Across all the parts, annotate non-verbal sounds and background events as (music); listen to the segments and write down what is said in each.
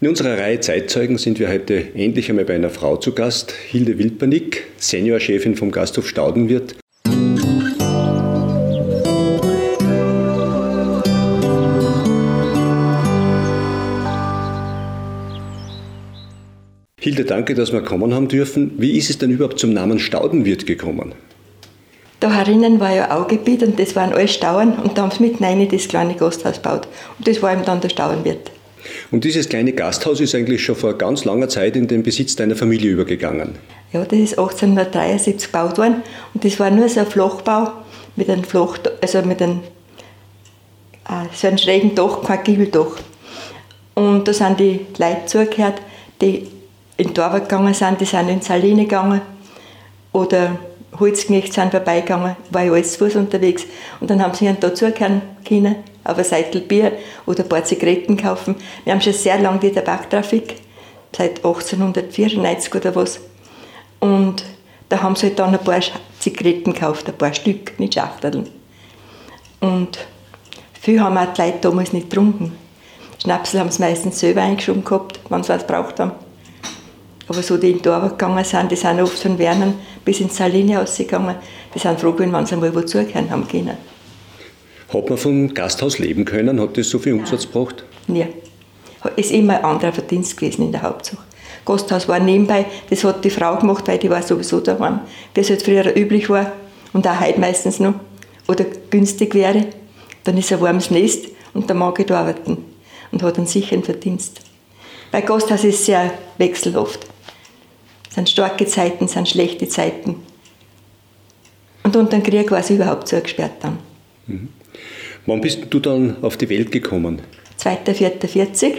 In unserer Reihe Zeitzeugen sind wir heute endlich einmal bei einer Frau zu Gast, Hilde Wilpernick, Seniorchefin vom Gasthof Staudenwirt. Hilde, danke, dass wir kommen haben dürfen. Wie ist es denn überhaupt zum Namen Staudenwirt gekommen? Da herinnen war ja Augebiet und das waren alle Stauern und da haben sie mitten rein das kleine Gasthaus gebaut. Und das war eben dann der Stauenwirt. Und dieses kleine Gasthaus ist eigentlich schon vor ganz langer Zeit in den Besitz deiner Familie übergegangen. Ja, das ist 1873 gebaut worden und das war nur so ein Flachbau mit einem Flach, also mit einem äh, so einem schrägen Dach, kein Giebeldach. Und da sind die Leute zugehört, die in Torwart gegangen sind, die sind in Saline gegangen oder Holzknecht sind vorbeigegangen, war ich alles zu Fuß unterwegs. Und dann haben sie da zugehören können, auf ein Seitel Bier oder ein paar Zigaretten kaufen. Wir haben schon sehr lange die Tabaktrafik, seit 1894 oder was. Und da haben sie halt dann ein paar Zigaretten gekauft, ein paar Stück, nicht Schachteln. Und viel haben auch die Leute damals nicht getrunken. Schnapsel haben sie meistens selber eingeschoben gehabt, wenn sie was gebraucht haben. Aber so die in die Arbeit gegangen sind, die sind oft von Wernen bis ins Saline rausgegangen. Die sind froh gewesen, wenn sie einmal wo zugehören haben können. Hat man vom Gasthaus leben können? Hat das so viel Umsatz Nein. gebracht? Nein. Ist immer ein anderer Verdienst gewesen in der Hauptsache. Gasthaus war nebenbei, das hat die Frau gemacht, weil die war sowieso daheim. Wie es halt früher üblich war und auch heute meistens noch, oder günstig wäre, dann ist ein warmes Nest und der mag ich arbeiten und hat einen sicheren Verdienst. Bei Gasthaus ist es sehr wechselhaft. Es sind starke Zeiten, es sind schlechte Zeiten. Und unter dem Krieg war es überhaupt zugesperrt dann. Wann bist du dann auf die Welt gekommen? 2.4.40,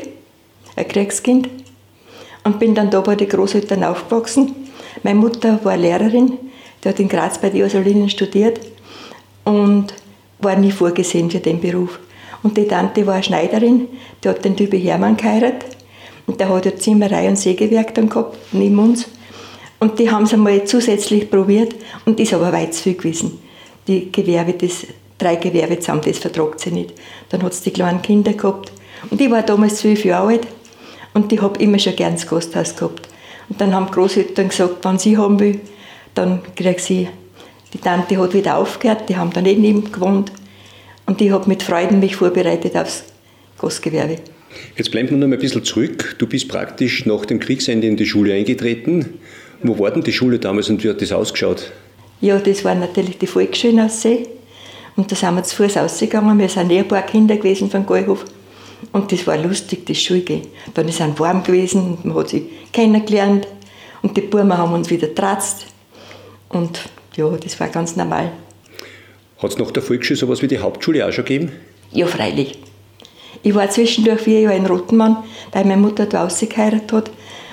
ein Kriegskind. Und bin dann da bei den Großeltern aufgewachsen. Meine Mutter war Lehrerin, die hat in Graz bei den Ursulinen studiert und war nie vorgesehen für den Beruf. Und die Tante war Schneiderin, die hat den Typi Hermann geheiratet. Und der hat ja Zimmerei und Sägewerk dann gehabt, neben uns. Und die haben es einmal zusätzlich probiert und ist aber weit zu viel gewesen. Die Gewerbe, das, drei Gewerbe zusammen, das vertragt sie nicht. Dann hat es die kleinen Kinder gehabt. Und ich war damals zwölf Jahre alt und ich habe immer schon gern das Gasthaus gehabt. Und dann haben die Großeltern gesagt, wenn sie haben will, dann kriegt sie. Die Tante hat wieder aufgehört, die haben dann eh neben gewohnt. Und ich habe mit Freuden mich vorbereitet aufs Gastgewerbe. Jetzt bleiben wir noch mal ein bisschen zurück. Du bist praktisch nach dem Kriegsende in die Schule eingetreten. Wo war denn die Schule damals und wie hat das ausgeschaut? Ja, das war natürlich die Volksschule aus See. Und da sind wir zu Fuß rausgegangen. Wir sind eh ein paar Kinder gewesen von Gallhof. Und das war lustig, das Schulgehen. Dann ist es warm gewesen und man hat sich kennengelernt. Und die Buben haben uns wieder tratzt. Und ja, das war ganz normal. Hat es nach der Volksschule sowas wie die Hauptschule auch schon gegeben? Ja, freilich. Ich war zwischendurch vier Jahre in Rotenmann, weil meine Mutter da geheiratet hat.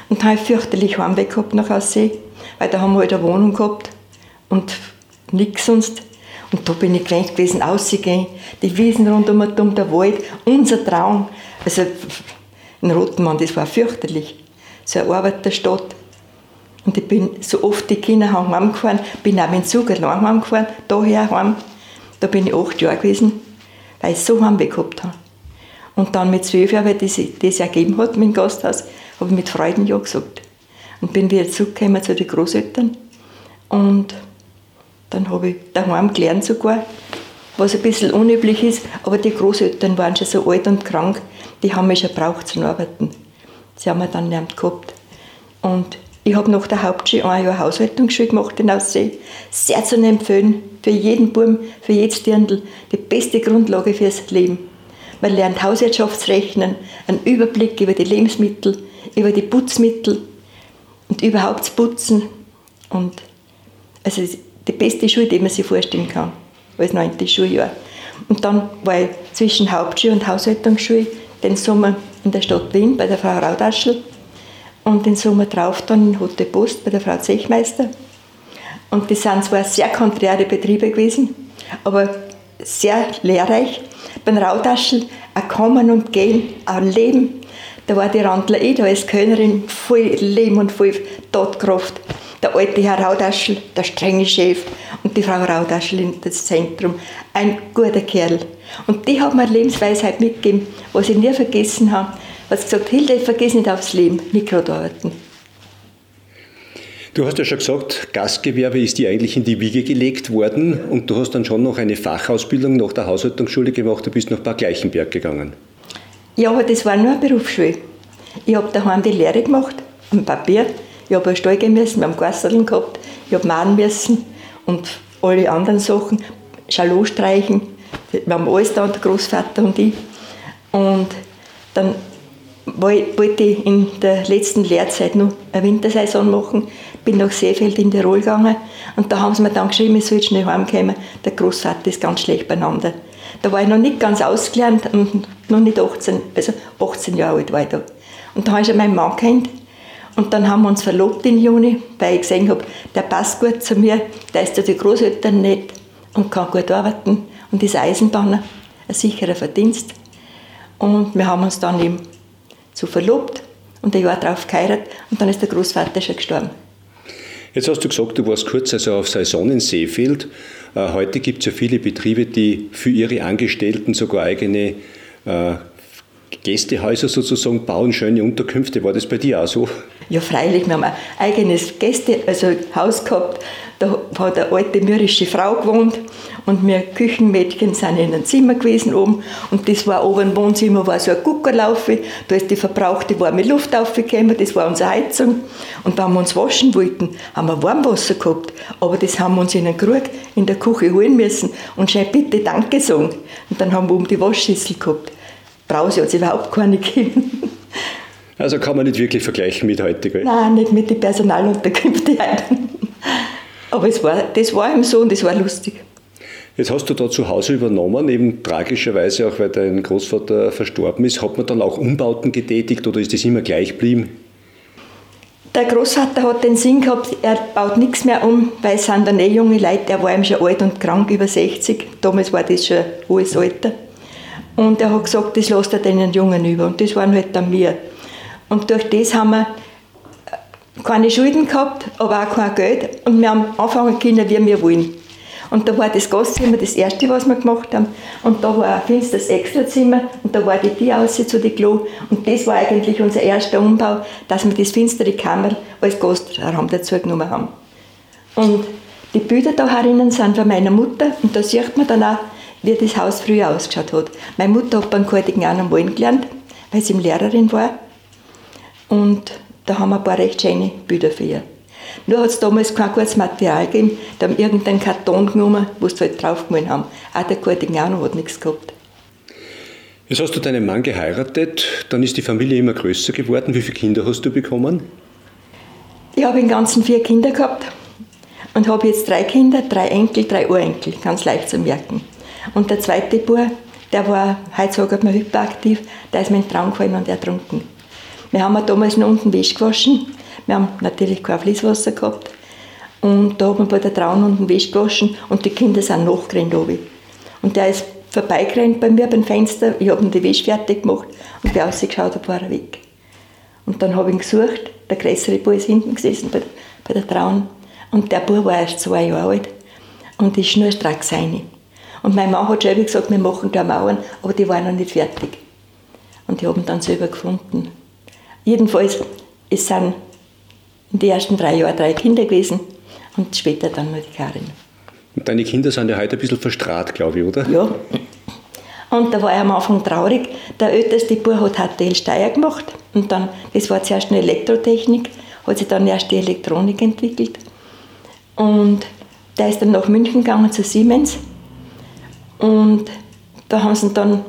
Und habe fürchterlich Heimweg gehabt nach Aussee, weil da haben wir halt eine Wohnung gehabt und nichts sonst. Und da bin ich gewöhnt gewesen, auszugehen, die Wiesen rundum um der Wald, unser Traum. Also in Rotenmann, das war fürchterlich. So eine Arbeiterstadt. Und ich bin so oft die Kinder haben heimgefahren, bin auch mit dem Zug allein heimgefahren, daher heim. Da bin ich acht Jahre gewesen, weil ich so Heimweg gehabt habe. Und dann mit zwölf Jahren, weil das, das ergeben hat dem Gasthaus, habe ich mit Freuden Ja gesagt. Und bin wieder zurückgekommen zu den Großeltern. Und dann habe ich daheim gelernt sogar, was ein bisschen unüblich ist, aber die Großeltern waren schon so alt und krank, die haben mich schon braucht zum Arbeiten. Sie haben mir dann gelernt gehabt. Und ich habe nach der Hauptschule ein Jahr Haushaltungsschule gemacht in Aussee. Sehr zu empfehlen, für jeden Buben, für jedes Dirndl, die beste Grundlage fürs Leben. Man lernt Hauswirtschaftsrechnen, einen Überblick über die Lebensmittel, über die Putzmittel und überhaupt Putzen. Und also die beste Schule, die man sich vorstellen kann, als neunte Schuljahr. Und dann war ich zwischen Hauptschule und Haushaltungsschule den Sommer in der Stadt Wien bei der Frau Raudaschl und den Sommer drauf dann in Hote Post bei der Frau Zechmeister. Und das sind zwar sehr konträre Betriebe gewesen, aber sehr lehrreich. Beim Raudaschl ein Kommen und Gehen, ein Leben. Da war die Randler eh da als Kölnerin voll Leben und voll Tatkraft. Der alte Herr Raudaschl, der strenge Chef und die Frau Raudaschl in das Zentrum. Ein guter Kerl. Und die hat mir Lebensweisheit mitgegeben, was ich nie vergessen habe. hat gesagt, Hilde, vergiss nicht aufs Leben, nicht gerade arbeiten. Du hast ja schon gesagt, Gastgewerbe ist dir eigentlich in die Wiege gelegt worden und du hast dann schon noch eine Fachausbildung nach der Haushaltungsschule gemacht, du bist nach Bad Gleichenberg gegangen. Ja, aber das war nur eine Berufsschule. Ich habe daheim die Lehre gemacht, am Papier. Ich habe einen Stall gehen müssen, wir haben Gasteln gehabt, ich habe mahnen müssen und alle anderen Sachen, Schalot streichen. Wir haben alles da, der Großvater und ich. Und dann wollte ich in der letzten Lehrzeit noch eine Wintersaison machen bin nach Seefeld in Tirol gegangen und da haben sie mir dann geschrieben, ich soll schnell heimkommen, der Großvater ist ganz schlecht beieinander. Da war ich noch nicht ganz ausgelernt und noch nicht 18, also 18 Jahre alt war ich da. Und da habe ich schon meinen Mann kennt und dann haben wir uns verlobt im Juni, weil ich gesehen habe, der passt gut zu mir, der ist ja die Großeltern nett und kann gut arbeiten und ist Eisenbahner, ein sicherer Verdienst. Und wir haben uns dann eben so verlobt und ein Jahr darauf geheiratet und dann ist der Großvater schon gestorben. Jetzt hast du gesagt, du warst kurz also auf Saison in Seefeld. Äh, heute gibt es ja viele Betriebe, die für ihre Angestellten sogar eigene äh, Gästehäuser sozusagen bauen, schöne Unterkünfte. War das bei dir auch so? Ja, freilich. Wir haben ein eigenes Gäste, also Haus gehabt. Da hat eine alte mürrische Frau gewohnt und wir Küchenmädchen sind in einem Zimmer gewesen oben und das war oben im Wohnzimmer war so ein Guckerlaufe, da ist die verbrauchte warme Luft aufgekommen, das war unsere Heizung und wenn wir uns waschen wollten, haben wir Warmwasser gehabt, aber das haben wir uns in einen Krug in der Küche holen müssen und schnell bitte Danke sagen und dann haben wir oben die Waschschüssel gehabt. Brause hat es überhaupt keine gegeben. Also kann man nicht wirklich vergleichen mit heute, gell? Nein, nicht mit den Personalunterkünften. (laughs) Aber es war, das war ihm so und das war lustig. Jetzt hast du da zu Hause übernommen, eben tragischerweise auch, weil dein Großvater verstorben ist. Hat man dann auch Umbauten getätigt oder ist das immer gleich geblieben? Der Großvater hat den Sinn gehabt, er baut nichts mehr um, weil es sind dann eh junge Leute, er war ihm schon alt und krank, über 60. Damals war das schon hohes Alter. Und er hat gesagt, das lässt er den Jungen über. Und das waren halt dann wir. Und durch das haben wir keine Schulden gehabt, aber auch kein Geld. Und wir haben anfangen können, wie wir wollen. Und da war das Gastzimmer das erste, was wir gemacht haben. Und da war ein finsteres Extrazimmer und da war die Tür aus zu den Klo. Und das war eigentlich unser erster Umbau, dass wir das finstere Kammer als Gastraum dazu genommen haben. Und die Bilder da herinnen sind von meiner Mutter und da sieht man dann auch, wie das Haus früher ausgeschaut hat. Meine Mutter hat beim Kordigan am Malen gelernt, weil sie Lehrerin war. Und da haben wir ein paar recht schöne Bilder für ihr. Nur hat es damals kein gutes Material gegeben. Da haben irgendeinen Karton genommen, wo sie halt draufgemalt haben. Auch der Kordigan hat nichts gehabt. Jetzt hast du deinen Mann geheiratet, dann ist die Familie immer größer geworden. Wie viele Kinder hast du bekommen? Ich habe im Ganzen vier Kinder gehabt und habe jetzt drei Kinder, drei Enkel, drei Urenkel, ganz leicht zu merken. Und der zweite Bub, der war, heute sagt man hyperaktiv, der ist mir in den Traum gefallen und ertrunken. Wir haben damals noch unten Wäsche gewaschen. Wir haben natürlich kein Fließwasser gehabt. Und da haben wir bei der Traun unten Wäsche gewaschen und die Kinder sind nachgerannt oben. Und der ist vorbeigerannt bei mir beim Fenster. Ich habe ihm die Wäsche fertig gemacht und bin rausgeschaut, war er weg. Und dann habe ich ihn gesucht. Der größere Bub ist hinten gesessen bei, bei der Traun. Und der Bub war erst zwei Jahre alt und ist nur stracks seine. Und mein Mann hat schon gesagt, wir machen da Mauern, aber die waren noch nicht fertig. Und die haben dann selber gefunden. Jedenfalls, es sind in den ersten drei Jahren drei Kinder gewesen und später dann nur die Karin. Und deine Kinder sind ja heute ein bisschen verstrahlt, glaube ich, oder? Ja. Und da war ich am Anfang traurig. Der älteste Bub hat HTL Steyr gemacht und dann, das war zuerst eine Elektrotechnik, hat sich dann erst die Elektronik entwickelt. Und der ist dann nach München gegangen zu Siemens und da haben sie ihn dann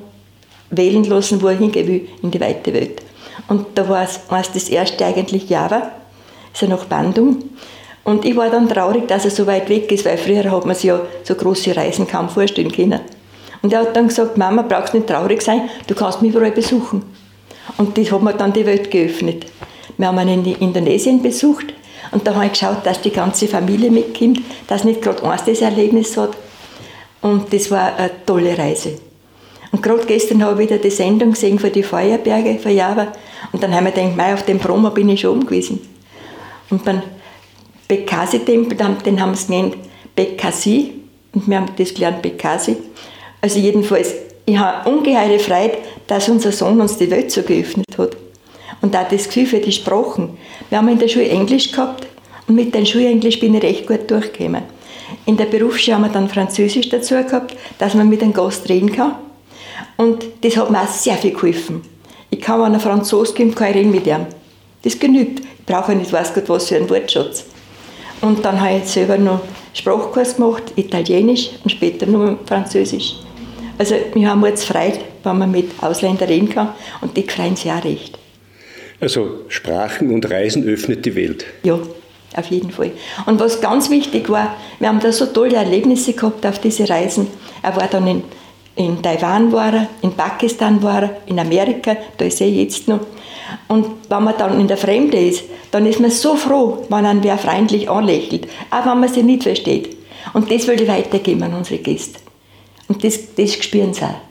wählen lassen, wo er hingehen will, in die weite Welt. Und da war es das erste eigentlich Java, ist ja nach Bandung. Und ich war dann traurig, dass er so weit weg ist, weil früher hat man sich ja so große Reisen kaum vorstellen können. Und er hat dann gesagt, Mama, brauchst nicht traurig sein, du kannst mich überall besuchen. Und das hat mir dann die Welt geöffnet. Wir haben ihn in Indonesien besucht und da habe ich geschaut, dass die ganze Familie mitkommt, dass nicht gerade eins das Erlebnis hat. Und das war eine tolle Reise. Und gerade gestern habe ich wieder die Sendung gesehen von den Feuerberge von Java. Und dann haben wir gedacht, mei, auf dem Promo bin ich schon oben gewesen. Und beim Bekasi-Tempel, den haben sie genannt Bekasi. Und wir haben das gelernt, Bekasi. Also jedenfalls, ich habe ungeheure Freude, dass unser Sohn uns die Welt so geöffnet hat. Und auch das Gefühl für die Sprachen. Wir haben in der Schule Englisch gehabt und mit dem Schulenglisch bin ich recht gut durchgekommen. In der Berufsschule haben wir dann Französisch dazu gehabt, dass man mit einem Gast reden kann. Und das hat mir auch sehr viel geholfen. Ich kann, wenn ein Franzose kommt, kann ich reden mit ihm. Das genügt. Ich brauche nicht, weiß Gott, was für einen Wortschatz. Und dann habe ich selber noch Sprachkurs gemacht, Italienisch und später noch Französisch. Also wir haben jetzt Freude, wenn man mit Ausländern reden kann und die freuen sich auch recht. Also Sprachen und Reisen öffnet die Welt. Ja, auf jeden Fall. Und was ganz wichtig war, wir haben da so tolle Erlebnisse gehabt auf diese Reisen. Er war dann in, in Taiwan, war er, in Pakistan war er, in Amerika, da ist er jetzt noch. Und wenn man dann in der Fremde ist, dann ist man so froh, wenn man wer freundlich anlächelt, auch wenn man sie nicht versteht. Und das will ich weitergeben an unsere Gäste. Und das, das spüren sie auch.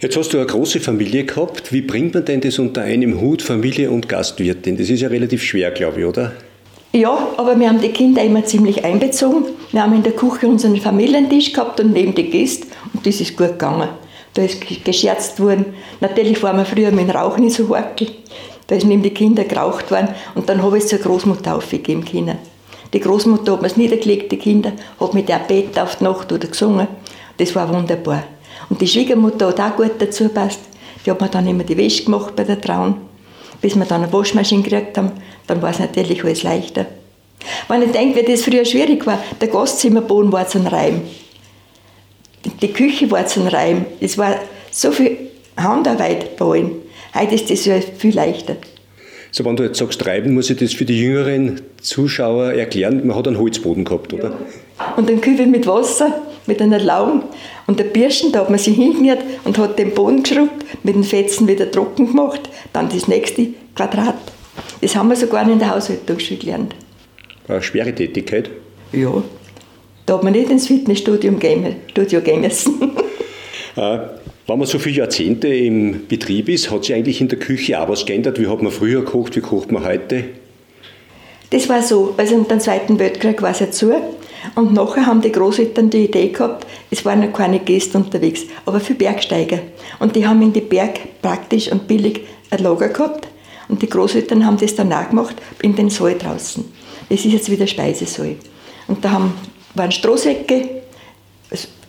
Jetzt hast du eine große Familie gehabt. Wie bringt man denn das unter einem Hut, Familie und Gastwirtin? Das ist ja relativ schwer, glaube ich, oder? Ja, aber wir haben die Kinder immer ziemlich einbezogen. Wir haben in der Küche unseren Familientisch gehabt und neben die Gäste und das ist gut gegangen. Da ist gescherzt worden. Natürlich waren wir früher mit dem Rauch nicht so horkel. Da ist neben die Kinder geraucht worden und dann habe ich es zur Großmutter aufgegeben können. Die Großmutter hat mir es niedergelegt, die Kinder, hat mit der Bett auf die Nacht oder gesungen. Das war wunderbar. Und die Schwiegermutter hat auch gut dazu gepasst. Die hat mir dann immer die Wäsche gemacht bei der Trauen. Bis wir dann eine Waschmaschine gekriegt haben, dann war es natürlich alles leichter. Wenn ich denke, wie das früher schwierig war, der Gastzimmerboden war zum Reim. Die Küche war zum Reim. Es war so viel Handarbeit bei allen. Heute ist das ja viel leichter. So, wenn du jetzt sagst, reiben, muss ich das für die jüngeren Zuschauer erklären. Man hat einen Holzboden gehabt, oder? Ja. Und einen Kübel mit Wasser, mit einer Laugen. Und der Birschen, da hat man sich hingenäht und hat den Boden geschrubbt, mit den Fetzen wieder trocken gemacht, dann das nächste Quadrat. Das haben wir sogar in der Haushaltungsschule gelernt. Eine schwere Tätigkeit? Ja. Da hat man nicht ins Fitnessstudio gehen, Studio gehen müssen. (laughs) äh, wenn man so viele Jahrzehnte im Betrieb ist, hat sich eigentlich in der Küche auch was geändert? Wie hat man früher gekocht, wie kocht man heute? Das war so, also unter dem Zweiten Weltkrieg war es ja zu. Und nachher haben die Großeltern die Idee gehabt, es waren ja keine Gäste unterwegs, aber für Bergsteiger. Und die haben in die Berg praktisch und billig ein Lager gehabt. Und die Großeltern haben das dann nachgemacht in den Saal draußen. Das ist jetzt wieder Speisesaal. Und da haben, waren Strohsäcke,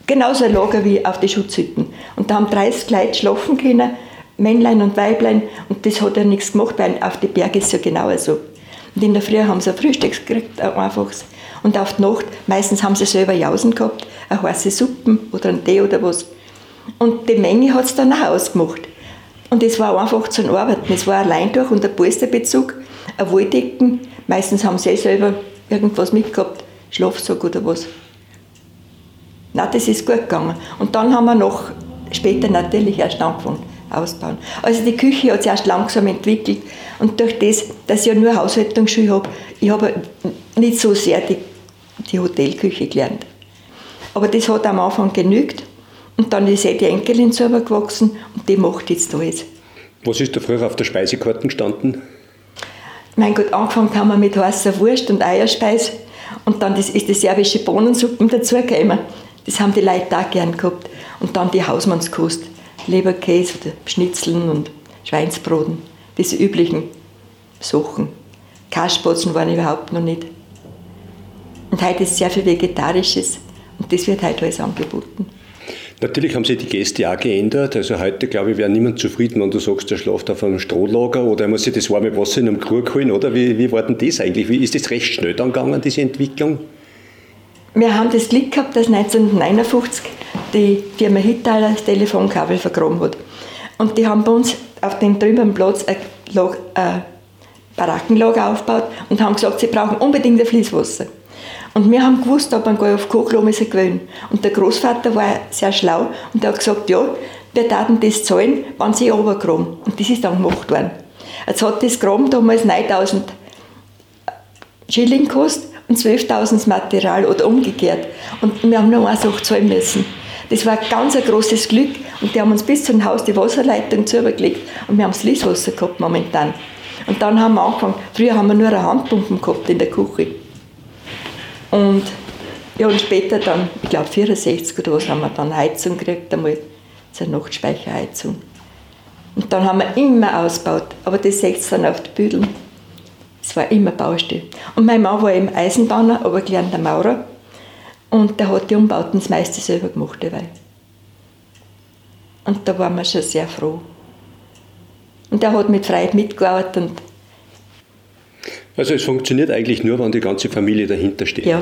genauso ein Lager wie auf die Schutzhütten. Und da haben 30 Leute schlafen können, Männlein und Weiblein. Und das hat ja nichts gemacht, weil auf die Berge ist es ja genauso. Und in der Früh haben sie ein Frühstück gekriegt, ein einfaches. Und auf die Nacht, meistens haben sie selber Jausen gehabt, eine heiße Suppen oder einen Tee oder was. Und die Menge hat es dann auch ausgemacht. Und es war einfach zum Arbeiten. Es war allein durch und ein Polsterbezug, ein Wolldecken. Meistens haben sie selber irgendwas mitgehabt, Schlafsack oder was. Na, das ist gut gegangen. Und dann haben wir noch später natürlich erst angefangen ausbauen. Also die Küche hat sich erst langsam entwickelt und durch das, dass ich ja nur Haushaltungsschule habe, ich habe nicht so sehr die, die Hotelküche gelernt. Aber das hat am Anfang genügt und dann ist eh die Enkelin selber gewachsen und die macht jetzt alles. Was ist da früher auf der Speisekarte gestanden? Mein Gott, angefangen haben wir mit heißer Wurst und Eierspeis und dann ist die serbische Bohnensuppe dazugekommen. Das haben die Leute auch gern gehabt. Und dann die Hausmannskost. Leberkäse oder Schnitzeln und Schweinsbroten, diese üblichen Sachen. Kasperzen waren überhaupt noch nicht. Und heute ist sehr viel Vegetarisches und das wird heute alles angeboten. Natürlich haben sich die Gäste auch geändert. Also heute, glaube ich, wäre niemand zufrieden, wenn du sagst, der schlaft auf einem Strohlager oder er muss sich das warme Wasser in einem Krug holen, oder? Wie, wie war denn das eigentlich? Wie ist das recht schnell dann gegangen, diese Entwicklung? Wir haben das Glück gehabt, dass 1959 die Firma Hittaler das Telefonkabel vergraben hat. Und die haben bei uns auf dem drüben Platz ein, Log, ein Barackenlager aufgebaut und haben gesagt, sie brauchen unbedingt ein Fließwasser. Und wir haben gewusst, ob man gar auf Kochlom ist gewöhnt. Und der Großvater war sehr schlau und der hat gesagt, ja, wir taten das zahlen, wenn sie runtergraben. Und das ist dann gemacht worden. Jetzt hat das Graben damals 9000 Schilling gekostet und 12.000 Material oder umgekehrt. Und wir haben nur eine Sache zahlen müssen. Das war ein ganz großes Glück und die haben uns bis zum Haus die Wasserleitung zugelegt und wir haben das Fließwasser gehabt momentan. Und dann haben wir angefangen, früher haben wir nur eine Handpumpen gehabt in der Küche. Und, ja, und später dann, ich glaube 64 oder was, haben wir dann Heizung gekriegt, einmal zur Nachtspeicherheizung. Und dann haben wir immer ausgebaut, aber das seht ihr dann auf den Büdeln. Es war immer Baustelle. Und mein Mann war eben Eisenbahner, aber gelernter Maurer. Und der hat die Umbauten das meiste selber gemacht dabei. Und da waren wir schon sehr froh. Und er hat mit Freude mitgearbeitet. Und also es funktioniert eigentlich nur, wenn die ganze Familie dahinter steht. Ja.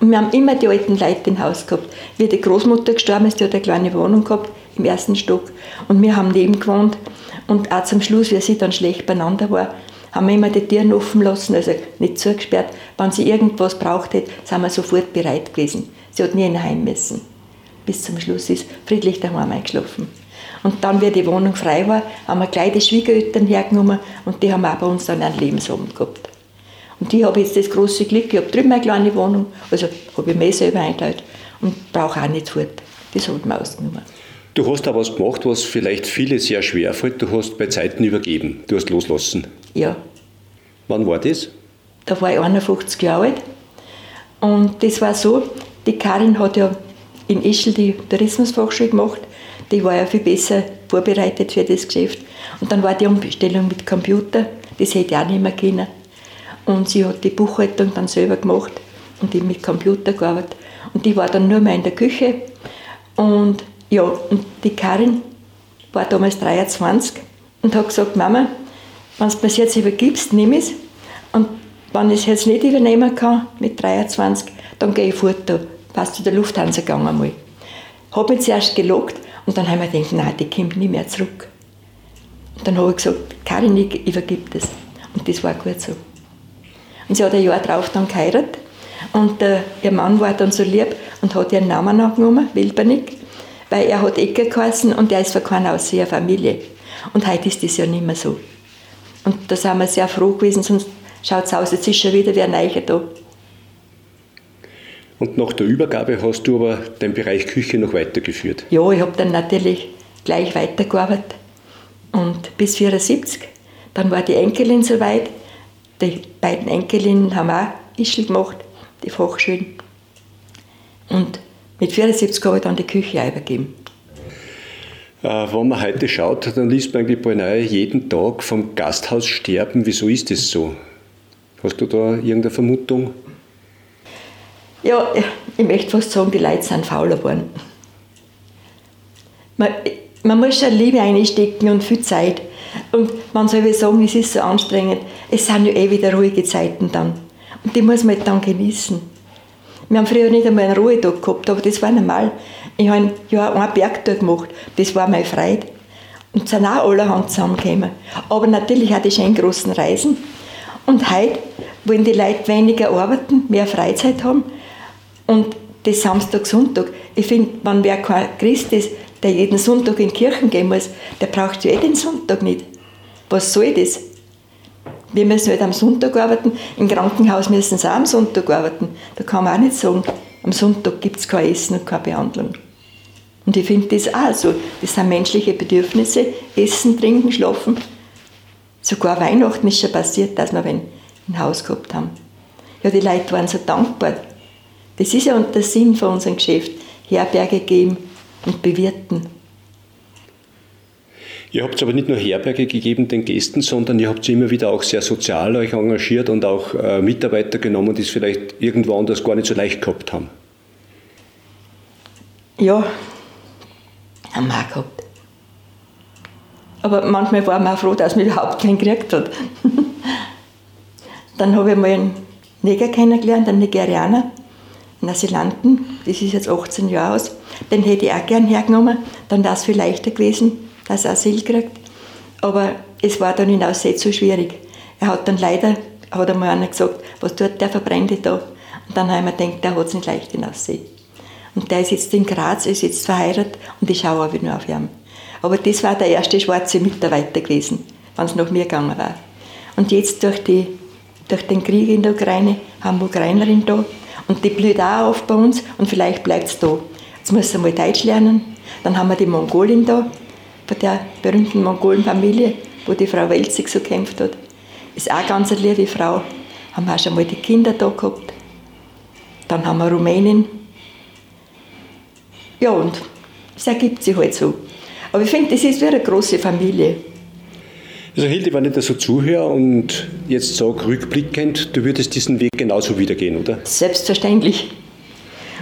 Und wir haben immer die alten Leute im Haus gehabt. Wie die Großmutter gestorben ist, die hat eine kleine Wohnung gehabt im ersten Stock. Und wir haben neben gewohnt. Und auch zum Schluss, wie sie dann schlecht beieinander war, haben wir immer die Türen offen lassen, also nicht zugesperrt. Wenn sie irgendwas braucht hätte, sind wir sofort bereit gewesen. Sie hat nie in Heim müssen. Bis zum Schluss ist friedlich daheim eingeschlafen. Und dann, wie die Wohnung frei war, haben wir gleich die Schwiegereltern hergenommen und die haben auch bei uns dann einen Lebensabend gehabt. Und ich habe jetzt das große Glück, ich habe drüben eine kleine Wohnung, also habe ich mir selber eingeteilt und brauche auch nicht fort. Das ich mir ausgenommen. Du hast da was gemacht, was vielleicht viele sehr schwer fällt. Du hast bei Zeiten übergeben. Du hast loslassen. Ja. Wann war das? Da war ich 51 Jahre alt. Und das war so, die Karin hat ja in Ischl die Tourismusfachschule gemacht. Die war ja viel besser vorbereitet für das Geschäft. Und dann war die Umstellung mit Computer, das hätte ich auch nicht mehr können. Und sie hat die Buchhaltung dann selber gemacht und ich mit Computer gearbeitet. Und die war dann nur mehr in der Küche. Und ja, und die Karin war damals 23 und hat gesagt, Mama, wenn du mir das jetzt übergibst, nimm es. Und wenn ich es jetzt nicht übernehmen kann mit 23, dann gehe ich fort da. Passt zu der Lufthansa gegangen einmal. Habe mich zuerst gelockt und dann haben wir gedacht, nein, die kommt nie mehr zurück. Und dann habe ich gesagt, Karin, ich übergib das. Und das war gut so. Und sie hat ein Jahr darauf dann geheiratet. Und äh, ihr Mann war dann so lieb und hat ihren Namen angenommen, Wilbernick, weil er hat Ecke geheißen und er ist von keiner aus ihrer Familie. Und heute ist das ja nicht mehr so. Und da sind wir sehr froh gewesen, sonst schaut es aus, jetzt ist schon wieder wer Neiche da. Und nach der Übergabe hast du aber den Bereich Küche noch weitergeführt? Ja, ich habe dann natürlich gleich weitergearbeitet. Und bis 74. Dann war die Enkelin soweit. Die beiden Enkelinnen haben auch Ischl gemacht, die Fachschulen. Und mit 74 habe ich dann die Küche übergeben. Äh, wenn man heute schaut, dann liest man eigentlich beinahe jeden Tag vom Gasthaussterben. Wieso ist das so? Hast du da irgendeine Vermutung? Ja, ich möchte fast sagen, die Leute sind fauler geworden. Man, man muss schon Liebe einstecken und viel Zeit. Und man soll sagen, es ist so anstrengend. Es sind ja eh wieder ruhige Zeiten dann. Und die muss man dann genießen. Wir haben früher nicht einmal einen Ruhetag gehabt, aber das war normal. Ich habe ja einen Bergtour gemacht, das war meine Freude. Und sind auch allerhand zusammengekommen. Aber natürlich auch die schönen großen Reisen. Und heute wollen die Leute weniger arbeiten, mehr Freizeit haben. Und das Samstag, Sonntag. Ich finde, wenn wer kein Christ ist, der jeden Sonntag in die Kirchen gehen muss, der braucht ja eh den Sonntag nicht. Was soll das? Wir müssen halt am Sonntag arbeiten, im Krankenhaus müssen sie auch am Sonntag arbeiten. Da kann man auch nicht sagen, am Sonntag gibt es kein Essen und keine Behandlung. Und ich finde das auch so. Das sind menschliche Bedürfnisse, Essen, Trinken, Schlafen. Sogar Weihnachten ist schon passiert, dass wir ein Haus gehabt haben. Ja, die Leute waren so dankbar. Das ist ja der Sinn von unserem Geschäft. Herberge geben und bewirten. Ihr habt aber nicht nur Herberge gegeben den Gästen, sondern ihr habt immer wieder auch sehr sozial euch engagiert und auch äh, Mitarbeiter genommen, die es vielleicht irgendwo anders gar nicht so leicht gehabt haben. Ja, wir auch gehabt. Aber manchmal waren wir auch froh, dass man überhaupt keinen gekriegt hat. (laughs) Dann habe ich mal einen Neger kennengelernt, einen Nigerianer, einen Asylanten, das ist jetzt 18 Jahre aus. Den hätte ich auch gern hergenommen, dann wäre es viel leichter gewesen, dass er Asyl kriegt. Aber es war dann hinaus nicht so schwierig. Er hat dann leider, hat einmal einer gesagt, was tut der Verbrennte da? Und dann haben wir gedacht, der hat es nicht leicht hinaussehen. Und der ist jetzt in Graz, ist jetzt verheiratet und ich schaue auch wieder auf ihn. Aber das war der erste schwarze Mitarbeiter gewesen, wenn es nach mir gegangen war. Und jetzt durch, die, durch den Krieg in der Ukraine haben wir Ukrainerin da und die blüht auch auf bei uns und vielleicht bleibt es da. Jetzt muss sie mal Deutsch lernen. Dann haben wir die Mongolin da, von der berühmten Mongolenfamilie, wo die Frau Welzig so gekämpft hat. Ist auch ganz eine liebe Frau. Haben wir auch schon mal die Kinder da gehabt. Dann haben wir Rumänin. Ja, und es ergibt sich halt so. Aber ich finde, das ist wie eine große Familie. Also Hilde, wenn ich da so zuhöre und jetzt sage, rückblickend, du würdest diesen Weg genauso wieder gehen, oder? Selbstverständlich.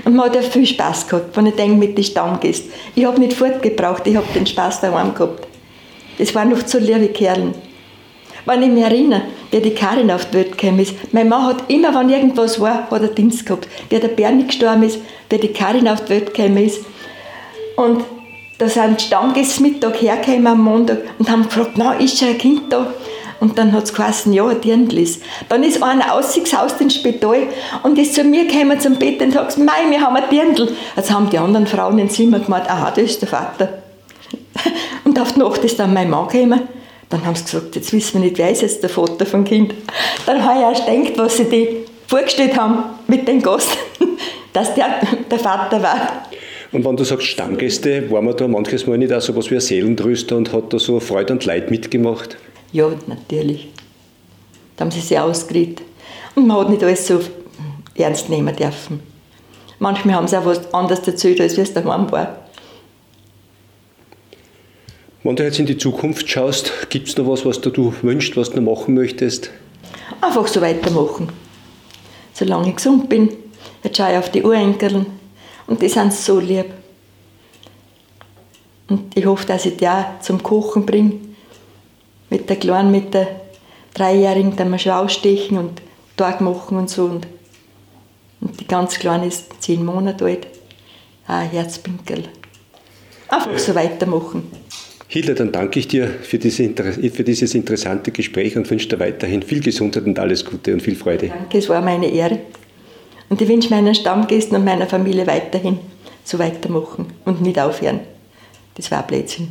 Und man hat ja viel Spaß gehabt, wenn ich denke, mit den Stammgästen. Ich habe nicht fortgebraucht, ich habe den Spaß daheim gehabt. Das waren noch so liebe Kerlen. Wenn ich mich erinnere, wie die Karin auf die Welt gekommen ist, mein Mann hat immer, wenn irgendwas war, hat er Dienst gehabt. Wie der Bernie gestorben ist, wie die Karin auf die Welt gekommen ist. Und da sind Stammgäste Mittag hergekommen am Montag und haben gefragt, na, ist schon ein Kind da? Und dann hat es geheißen, ja, ein Dirndlis. Dann ist einer ausgehaust ins Spital und ist zu mir gekommen zum Bett und hat gesagt, mei, wir haben ein Dirndl. Jetzt haben die anderen Frauen ins Zimmer gemacht, aha, das ist der Vater. (laughs) Und auf die Nacht ist dann mein Mann gekommen. Dann haben sie gesagt, jetzt wissen wir nicht, wer ist jetzt der Vater vom Kind. Dann habe ich erst gedacht, was sie die vorgestellt haben mit den Gast, (laughs) dass der der Vater war. Und wenn du sagst Stammgäste, war man da manches Mal nicht auch so was wie ein Seelentröster und hat da so Freude und Leid mitgemacht? Ja, natürlich. Da haben sie sich ausgeredet. Und man hat nicht alles so ernst nehmen dürfen. Manchmal haben sie auch was anderes erzählt, als wie es daheim war. Wenn du jetzt in die Zukunft schaust, gibt es noch was, was du wünschst, was du machen möchtest? Einfach so weitermachen. Solange ich gesund bin. Jetzt schaue ich auf die Urenkeln und die sind so lieb. Und ich hoffe, dass ich die auch zum Kochen bringe. Mit der Kleinen, mit der Dreijährigen, die wir ausstechen und Tag machen und so. Und, die ganz Kleine ist zehn Monate alt. Ah, Herzpinkel. Einfach so weitermachen. Hilde, dann danke ich dir für, diese, für, dieses interessante Gespräch und wünsche dir weiterhin viel Gesundheit und alles Gute und viel Freude. Danke, es war meine Ehre. Und ich wünsche meinen Stammgästen und meiner Familie weiterhin so weitermachen und nicht aufhören. Das war Blödsinn.